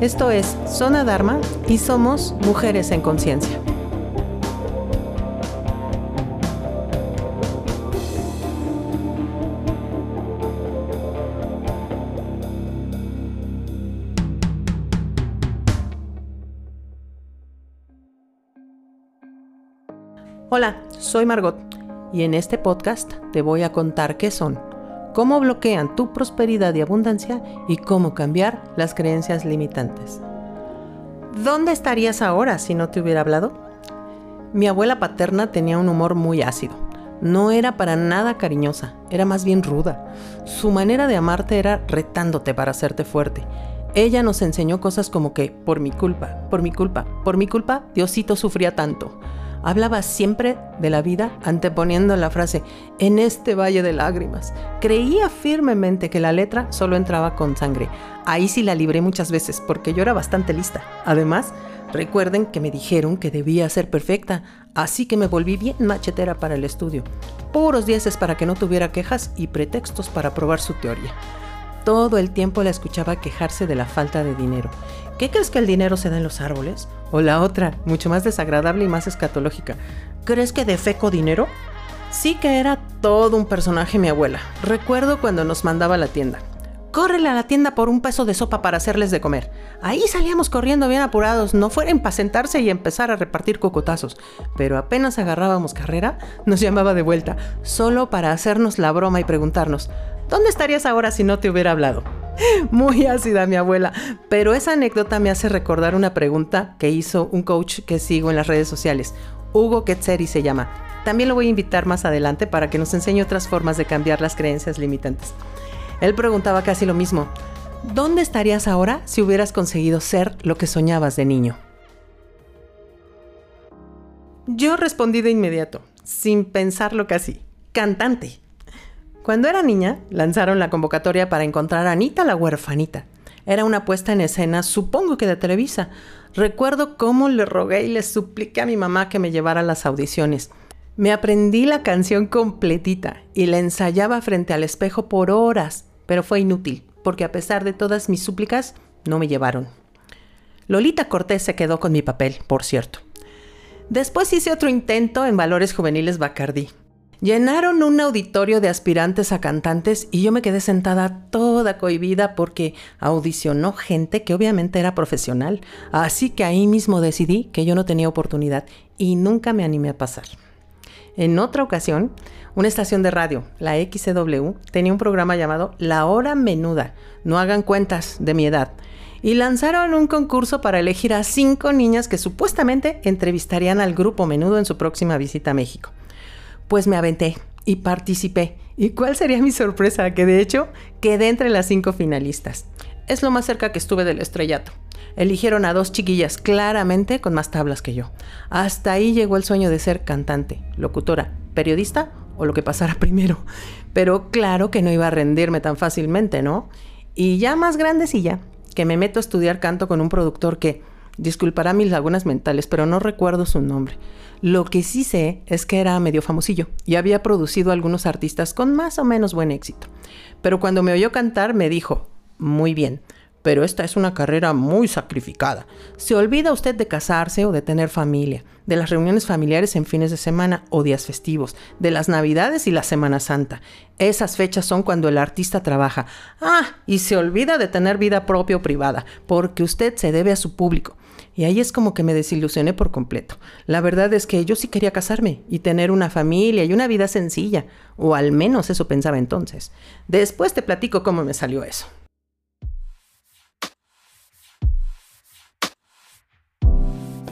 Esto es Zona Dharma y somos Mujeres en Conciencia. Hola, soy Margot y en este podcast te voy a contar qué son cómo bloquean tu prosperidad y abundancia y cómo cambiar las creencias limitantes. ¿Dónde estarías ahora si no te hubiera hablado? Mi abuela paterna tenía un humor muy ácido. No era para nada cariñosa, era más bien ruda. Su manera de amarte era retándote para hacerte fuerte. Ella nos enseñó cosas como que, por mi culpa, por mi culpa, por mi culpa, Diosito sufría tanto hablaba siempre de la vida anteponiendo la frase en este valle de lágrimas. Creía firmemente que la letra solo entraba con sangre. Ahí sí la libré muchas veces porque yo era bastante lista. Además, recuerden que me dijeron que debía ser perfecta, así que me volví bien machetera para el estudio. Puros dieces para que no tuviera quejas y pretextos para probar su teoría. Todo el tiempo la escuchaba quejarse de la falta de dinero. ¿Qué crees que el dinero se da en los árboles? O la otra, mucho más desagradable y más escatológica. ¿Crees que defeco dinero? Sí que era todo un personaje mi abuela. Recuerdo cuando nos mandaba a la tienda. Córrele a la tienda por un peso de sopa para hacerles de comer. Ahí salíamos corriendo bien apurados, no fueran para y empezar a repartir cocotazos. Pero apenas agarrábamos carrera, nos llamaba de vuelta, solo para hacernos la broma y preguntarnos, ¿dónde estarías ahora si no te hubiera hablado? Muy ácida mi abuela, pero esa anécdota me hace recordar una pregunta que hizo un coach que sigo en las redes sociales, Hugo Ketzeri se llama. También lo voy a invitar más adelante para que nos enseñe otras formas de cambiar las creencias limitantes. Él preguntaba casi lo mismo, ¿dónde estarías ahora si hubieras conseguido ser lo que soñabas de niño? Yo respondí de inmediato, sin pensarlo casi, cantante. Cuando era niña, lanzaron la convocatoria para encontrar a Anita la huerfanita. Era una puesta en escena, supongo que de Televisa. Recuerdo cómo le rogué y le supliqué a mi mamá que me llevara a las audiciones. Me aprendí la canción completita y la ensayaba frente al espejo por horas, pero fue inútil, porque a pesar de todas mis súplicas, no me llevaron. Lolita Cortés se quedó con mi papel, por cierto. Después hice otro intento en Valores Juveniles Bacardí. Llenaron un auditorio de aspirantes a cantantes y yo me quedé sentada toda cohibida porque audicionó gente que obviamente era profesional. Así que ahí mismo decidí que yo no tenía oportunidad y nunca me animé a pasar. En otra ocasión, una estación de radio, la XCW, tenía un programa llamado La Hora Menuda. No hagan cuentas de mi edad. Y lanzaron un concurso para elegir a cinco niñas que supuestamente entrevistarían al grupo Menudo en su próxima visita a México. Pues me aventé y participé. ¿Y cuál sería mi sorpresa? Que de hecho quedé entre las cinco finalistas. Es lo más cerca que estuve del estrellato. Eligieron a dos chiquillas claramente con más tablas que yo. Hasta ahí llegó el sueño de ser cantante, locutora, periodista o lo que pasara primero. Pero claro que no iba a rendirme tan fácilmente, ¿no? Y ya más grandecilla, que me meto a estudiar canto con un productor que, disculpará mis lagunas mentales, pero no recuerdo su nombre. Lo que sí sé es que era medio famosillo y había producido algunos artistas con más o menos buen éxito. Pero cuando me oyó cantar me dijo, muy bien, pero esta es una carrera muy sacrificada. Se olvida usted de casarse o de tener familia, de las reuniones familiares en fines de semana o días festivos, de las navidades y la Semana Santa. Esas fechas son cuando el artista trabaja. Ah, y se olvida de tener vida propia o privada, porque usted se debe a su público. Y ahí es como que me desilusioné por completo. La verdad es que yo sí quería casarme y tener una familia y una vida sencilla, o al menos eso pensaba entonces. Después te platico cómo me salió eso.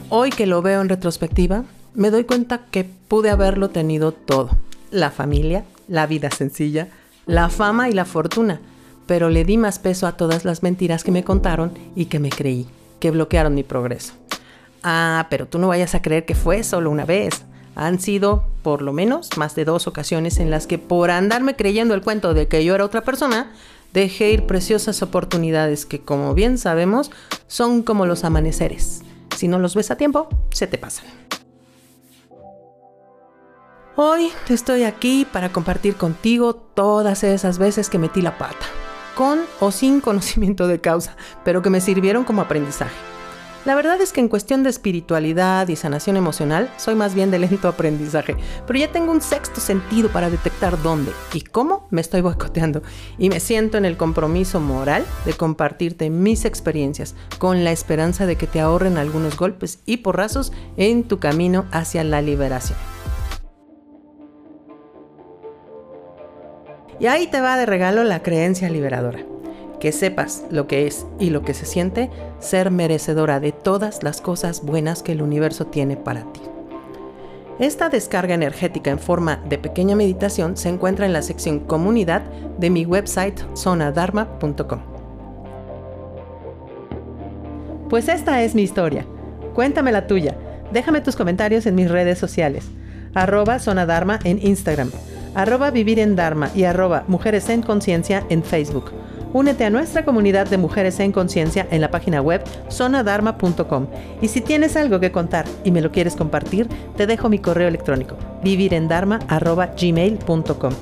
Hoy que lo veo en retrospectiva, me doy cuenta que pude haberlo tenido todo. La familia, la vida sencilla, la fama y la fortuna. Pero le di más peso a todas las mentiras que me contaron y que me creí que bloquearon mi progreso. Ah, pero tú no vayas a creer que fue solo una vez. Han sido, por lo menos, más de dos ocasiones en las que por andarme creyendo el cuento de que yo era otra persona, dejé ir preciosas oportunidades que, como bien sabemos, son como los amaneceres. Si no los ves a tiempo, se te pasan. Hoy estoy aquí para compartir contigo todas esas veces que metí la pata, con o sin conocimiento de causa, pero que me sirvieron como aprendizaje. La verdad es que en cuestión de espiritualidad y sanación emocional soy más bien de lento aprendizaje, pero ya tengo un sexto sentido para detectar dónde y cómo me estoy boicoteando y me siento en el compromiso moral de compartirte mis experiencias con la esperanza de que te ahorren algunos golpes y porrazos en tu camino hacia la liberación. Y ahí te va de regalo la creencia liberadora que sepas lo que es y lo que se siente ser merecedora de todas las cosas buenas que el universo tiene para ti. Esta descarga energética en forma de pequeña meditación se encuentra en la sección comunidad de mi website zonadharma.com. Pues esta es mi historia. Cuéntame la tuya. Déjame tus comentarios en mis redes sociales. Arroba Zonadharma en Instagram. Arroba Vivir en Dharma y arroba Mujeres en Conciencia en Facebook Únete a nuestra comunidad de mujeres en conciencia en la página web zonadharma.com. Y si tienes algo que contar y me lo quieres compartir, te dejo mi correo electrónico vivirendharma.gmail.com.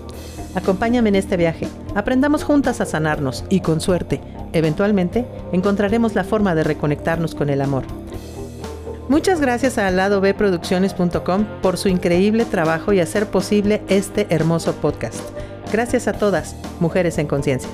Acompáñame en este viaje. Aprendamos juntas a sanarnos y con suerte, eventualmente, encontraremos la forma de reconectarnos con el amor. Muchas gracias a ladobproducciones.com por su increíble trabajo y hacer posible este hermoso podcast. Gracias a todas, mujeres en conciencia.